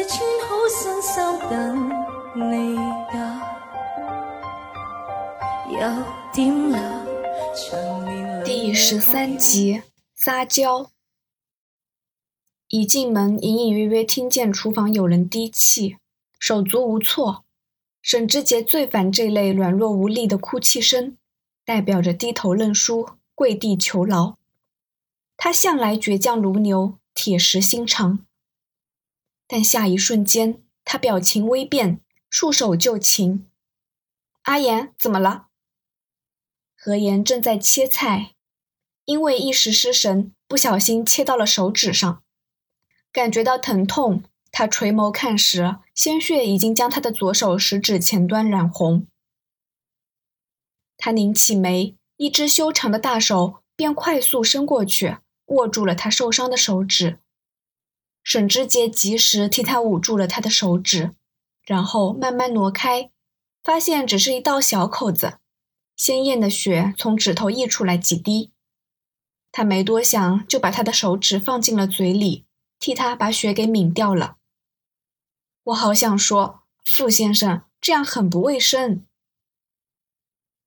是穿好新衫等你噶，有点辣，长年第十三集撒娇。一进门，隐隐约约听见厨房有人低泣，手足无措。沈之杰最烦这类软弱无力的哭泣声，代表着低头认输、跪地求饶。他向来倔强如牛，铁石心肠。但下一瞬间，他表情微变，束手就擒。阿言，怎么了？何言正在切菜，因为一时失神，不小心切到了手指上。感觉到疼痛，他垂眸看时，鲜血已经将他的左手食指前端染红。他拧起眉，一只修长的大手便快速伸过去，握住了他受伤的手指。沈之杰及时替他捂住了他的手指，然后慢慢挪开，发现只是一道小口子，鲜艳的血从指头溢出来几滴。他没多想，就把他的手指放进了嘴里。替他把血给抿掉了。我好想说，傅先生这样很不卫生。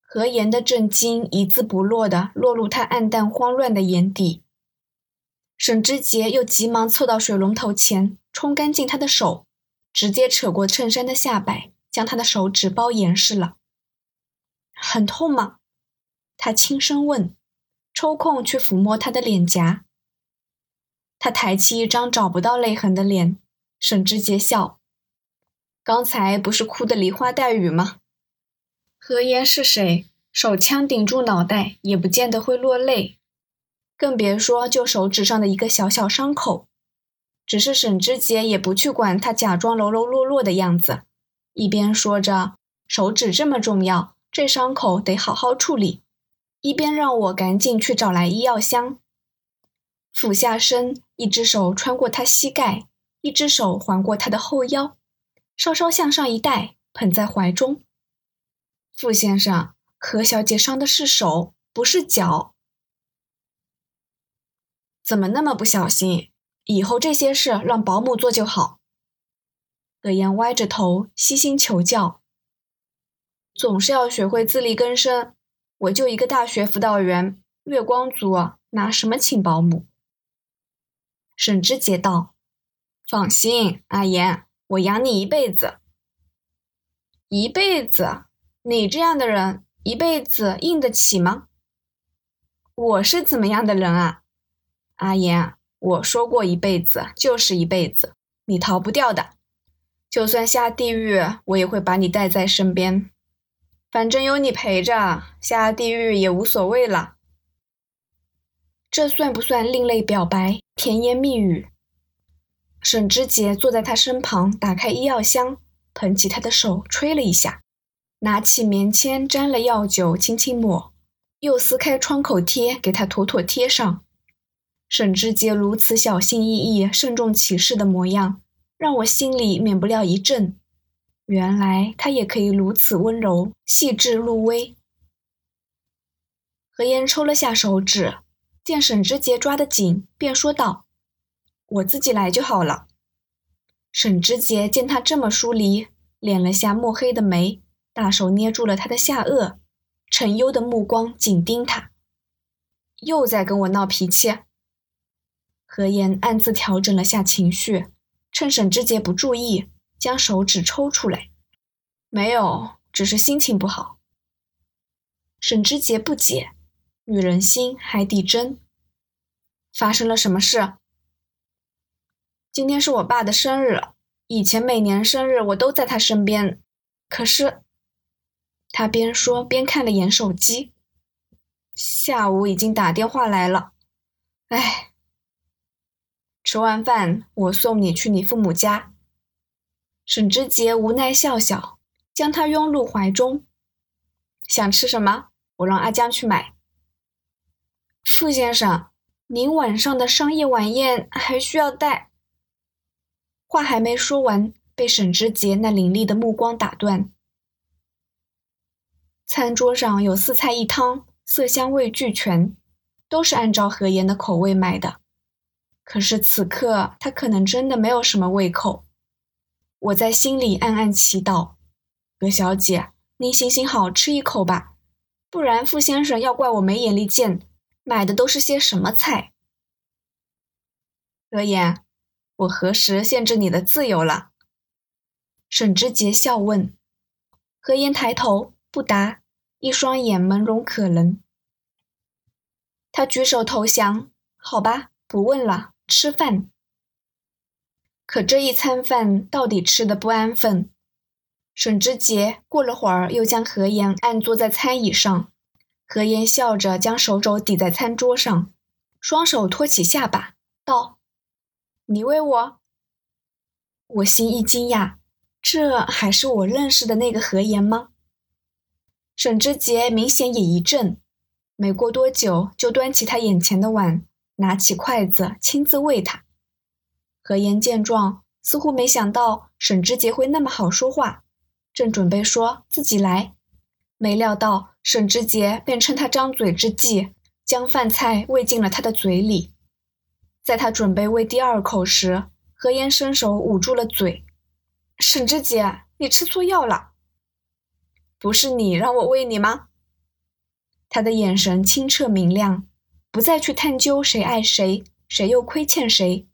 何言的震惊一字不落的落入他暗淡慌乱的眼底。沈之杰又急忙凑到水龙头前，冲干净他的手，直接扯过衬衫的下摆，将他的手指包严实了。很痛吗？他轻声问，抽空去抚摸他的脸颊。他抬起一张找不到泪痕的脸，沈之杰笑：“刚才不是哭得梨花带雨吗？何言是谁？手枪顶住脑袋也不见得会落泪，更别说就手指上的一个小小伤口。只是沈之杰也不去管他假装柔柔弱弱的样子，一边说着手指这么重要，这伤口得好好处理，一边让我赶紧去找来医药箱。俯下身，一只手穿过他膝盖，一只手环过他的后腰，稍稍向上一带，捧在怀中。傅先生，何小姐伤的是手，不是脚，怎么那么不小心？以后这些事让保姆做就好。葛言歪着头，悉心求教。总是要学会自力更生。我就一个大学辅导员，月光族，拿什么请保姆？沈之杰道：“放心，阿言，我养你一辈子。一辈子，你这样的人，一辈子硬得起吗？我是怎么样的人啊？阿言，我说过一辈子就是一辈子，你逃不掉的。就算下地狱，我也会把你带在身边。反正有你陪着，下地狱也无所谓了。”这算不算另类表白、甜言蜜语？沈之杰坐在他身旁，打开医药箱，捧起他的手，吹了一下，拿起棉签沾了药酒，轻轻抹，又撕开创口贴给他妥妥贴上。沈之杰如此小心翼翼、慎重其事的模样，让我心里免不了一震。原来他也可以如此温柔、细致入微。何言抽了下手指。见沈之杰抓得紧，便说道：“我自己来就好了。”沈之杰见他这么疏离，敛了下墨黑的眉，大手捏住了他的下颚，沉幽的目光紧盯他。又在跟我闹脾气。何言暗自调整了下情绪，趁沈之杰不注意，将手指抽出来。没有，只是心情不好。沈之杰不解。女人心，海底针。发生了什么事？今天是我爸的生日，以前每年生日我都在他身边。可是，他边说边看了眼手机，下午已经打电话来了。哎，吃完饭我送你去你父母家。沈之杰无奈笑笑，将他拥入怀中。想吃什么？我让阿江去买。傅先生，您晚上的商业晚宴还需要带。话还没说完，被沈之杰那凌厉的目光打断。餐桌上有四菜一汤，色香味俱全，都是按照何言的口味买的。可是此刻他可能真的没有什么胃口，我在心里暗暗祈祷：“葛小姐，您行行好，吃一口吧，不然傅先生要怪我没眼力见，买的都是些什么菜？”何言，我何时限制你的自由了？沈之杰笑问。何言抬头不答，一双眼朦胧可人。他举手投降：“好吧，不问了，吃饭。”可这一餐饭到底吃的不安分。沈之杰过了会儿，又将何言按坐在餐椅上。何言笑着将手肘抵在餐桌上，双手托起下巴，道：“你喂我。”我心一惊讶，这还是我认识的那个何言吗？沈之杰明显也一震，没过多久就端起他眼前的碗，拿起筷子亲自喂他。何言见状，似乎没想到沈之杰会那么好说话，正准备说自己来，没料到沈之杰便趁他张嘴之际，将饭菜喂进了他的嘴里。在他准备喂第二口时，何言伸手捂住了嘴：“沈之杰，你吃错药了，不是你让我喂你吗？”他的眼神清澈明亮，不再去探究谁爱谁，谁又亏欠谁。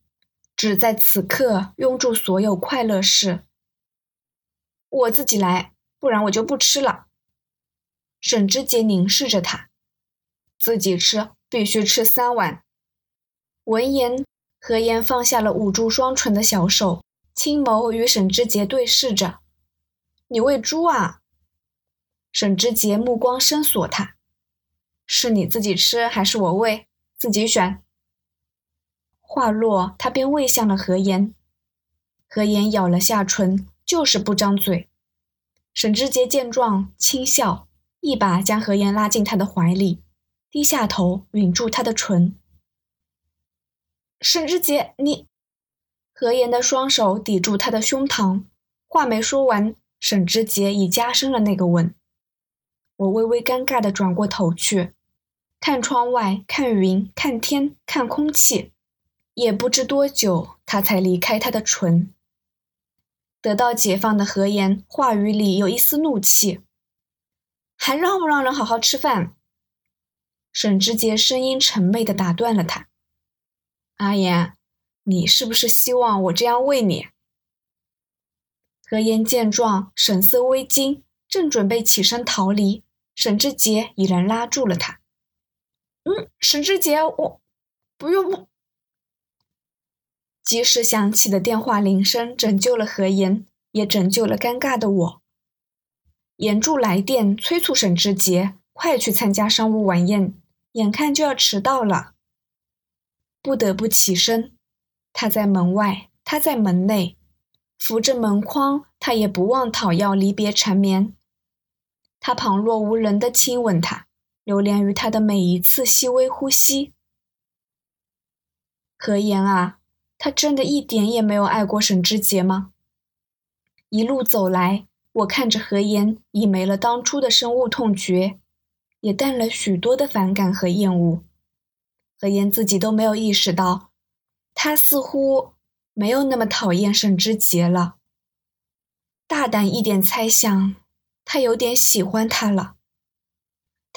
只在此刻拥住所有快乐事。我自己来，不然我就不吃了。沈之杰凝视着他，自己吃必须吃三碗。闻言，何言放下了捂住双唇的小手，青眸与沈之杰对视着。你喂猪啊？沈之杰目光深锁他，是你自己吃还是我喂？自己选。话落，他便喂向了何言。何言咬了下唇，就是不张嘴。沈之杰见状，轻笑，一把将何言拉进他的怀里，低下头吮住他的唇。沈之杰，你……何言的双手抵住他的胸膛，话没说完，沈之杰已加深了那个吻。我微微尴尬地转过头去，看窗外，看云，看天，看空气。也不知多久，他才离开他的唇。得到解放的何言话语里有一丝怒气，还让不让人好好吃饭？沈之杰声音沉闷地打断了他：“阿言，你是不是希望我这样喂你？”何言见状，神色微惊，正准备起身逃离，沈之杰已然拉住了他：“嗯，沈志杰，我不用。”及时响起的电话铃声拯救了何言，也拯救了尴尬的我。严柱来电催促沈志杰快去参加商务晚宴，眼看就要迟到了，不得不起身。他在门外，他在门内，扶着门框，他也不忘讨要离别缠绵。他旁若无人的亲吻他，流连于他的每一次细微呼吸。何言啊！他真的一点也没有爱过沈之杰吗？一路走来，我看着何言已没了当初的深恶痛绝，也淡了许多的反感和厌恶。何言自己都没有意识到，他似乎没有那么讨厌沈之杰了。大胆一点猜想，他有点喜欢他了。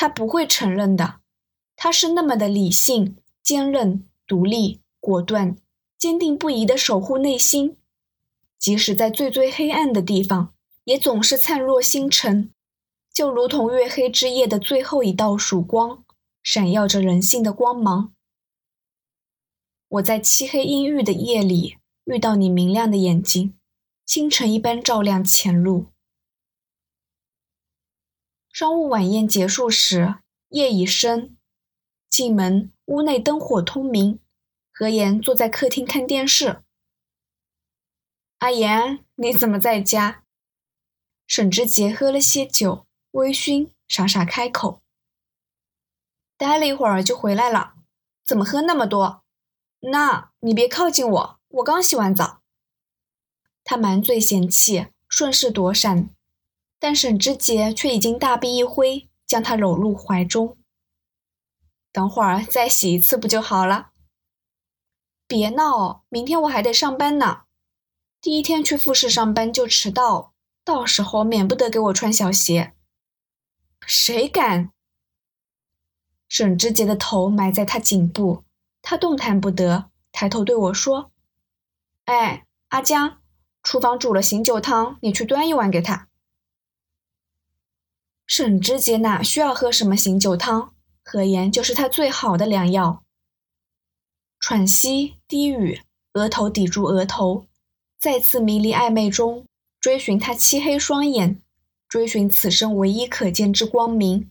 他不会承认的，他是那么的理性、坚韧、独立、果断。坚定不移地守护内心，即使在最最黑暗的地方，也总是灿若星辰，就如同月黑之夜的最后一道曙光，闪耀着人性的光芒。我在漆黑阴郁的夜里遇到你明亮的眼睛，星辰一般照亮前路。商务晚宴结束时，夜已深，进门，屋内灯火通明。何言坐在客厅看电视。阿言，你怎么在家？沈志杰喝了些酒，微醺，傻傻开口。待了一会儿就回来了。怎么喝那么多？那你别靠近我，我刚洗完澡。他满嘴嫌弃，顺势躲闪，但沈之杰却已经大臂一挥，将他搂入怀中。等会儿再洗一次不就好了？别闹，明天我还得上班呢。第一天去复试上班就迟到，到时候免不得给我穿小鞋。谁敢？沈之杰的头埋在他颈部，他动弹不得，抬头对我说：“哎，阿江，厨房煮了醒酒汤，你去端一碗给他。”沈之杰哪需要喝什么醒酒汤？何言就是他最好的良药。喘息，低语，额头抵住额头，再次迷离暧昧中，追寻他漆黑双眼，追寻此生唯一可见之光明。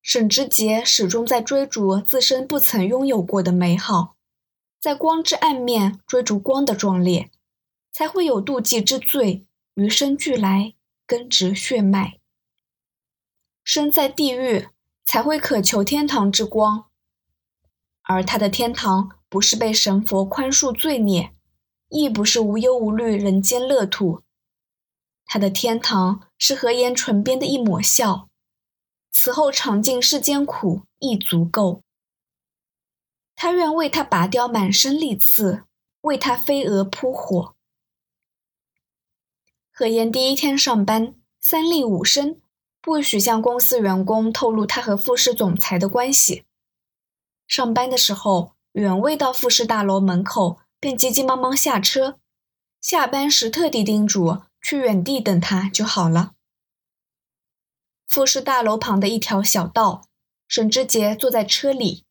沈之杰始终在追逐自身不曾拥有过的美好，在光之暗面追逐光的壮烈，才会有妒忌之罪与生俱来，根植血脉。身在地狱，才会渴求天堂之光。而他的天堂，不是被神佛宽恕罪孽，亦不是无忧无虑人间乐土。他的天堂是何言唇边的一抹笑。此后尝尽世间苦亦足够。他愿为他拔掉满身利刺，为他飞蛾扑火。何言第一天上班，三令五申，不许向公司员工透露他和富士总裁的关系。上班的时候，远未到富士大楼门口，便急急忙忙下车。下班时特地叮嘱去远地等他就好了。富士大楼旁的一条小道，沈之杰坐在车里，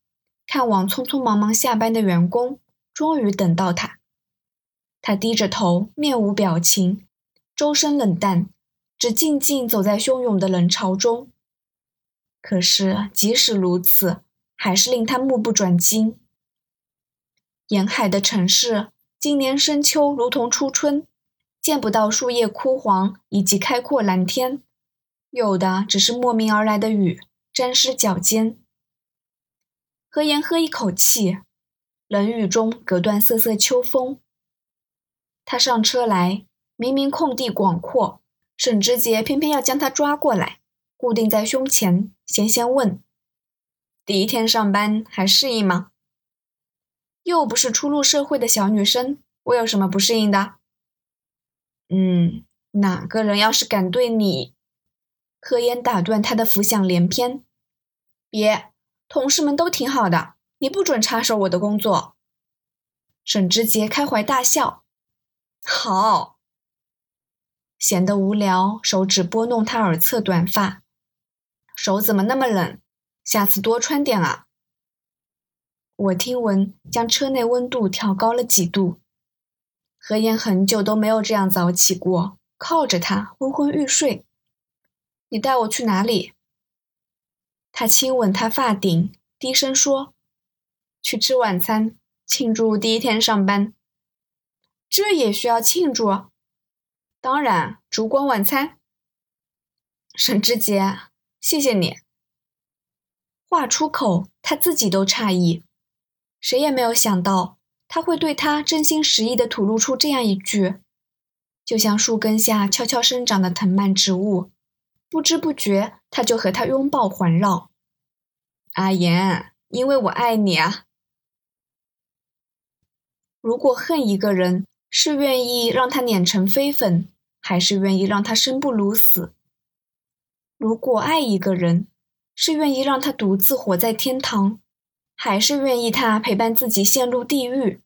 看望匆匆忙忙下班的员工，终于等到他。他低着头，面无表情，周身冷淡，只静静走在汹涌的人潮中。可是，即使如此，还是令他目不转睛。沿海的城市，今年深秋如同初春，见不到树叶枯黄以及开阔蓝天。有的只是莫名而来的雨，沾湿脚尖。何言喝一口气，冷雨中隔断瑟瑟秋风。他上车来，明明空地广阔，沈之杰偏偏要将他抓过来，固定在胸前，闲闲问：“第一天上班还适应吗？”又不是初入社会的小女生，我有什么不适应的？嗯，哪个人要是敢对你……何言打断他的浮想联翩：“别，同事们都挺好的，你不准插手我的工作。”沈之杰开怀大笑：“好。”闲得无聊，手指拨弄他耳侧短发，手怎么那么冷？下次多穿点啊。我听闻将车内温度调高了几度。何言很久都没有这样早起过，靠着他昏昏欲睡。你带我去哪里？他亲吻她发顶，低声说：“去吃晚餐，庆祝第一天上班。这也需要庆祝？当然，烛光晚餐。”沈之杰，谢谢你。话出口，他自己都诧异，谁也没有想到他会对他真心实意的吐露出这样一句，就像树根下悄悄生长的藤蔓植物。不知不觉，他就和他拥抱环绕。阿言，因为我爱你啊。如果恨一个人，是愿意让他碾成飞粉，还是愿意让他生不如死？如果爱一个人，是愿意让他独自活在天堂，还是愿意他陪伴自己陷入地狱？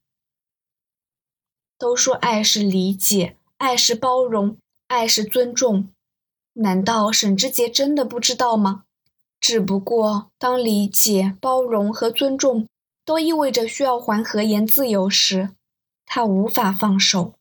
都说爱是理解，爱是包容，爱是尊重。难道沈之杰真的不知道吗？只不过，当理解、包容和尊重都意味着需要还何言自由时，他无法放手。